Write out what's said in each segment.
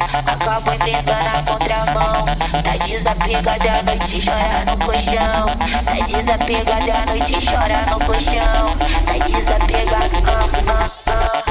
Acabo inventando a contramão. Tá desapegada à noite, chora no colchão. Tá desapegada à noite, chora no colchão. Tá desapegada. A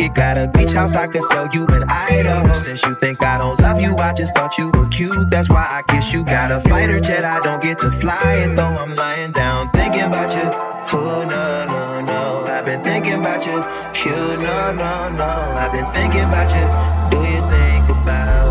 It. Got a beach house I could sell you in Idaho. Since you think I don't love you, I just thought you were cute. That's why I kiss you. Got a fighter jet, I don't get to fly it though. I'm lying down thinking about you. Oh no no no, I've been thinking about you. You no no no, I've been thinking about you. Do you think about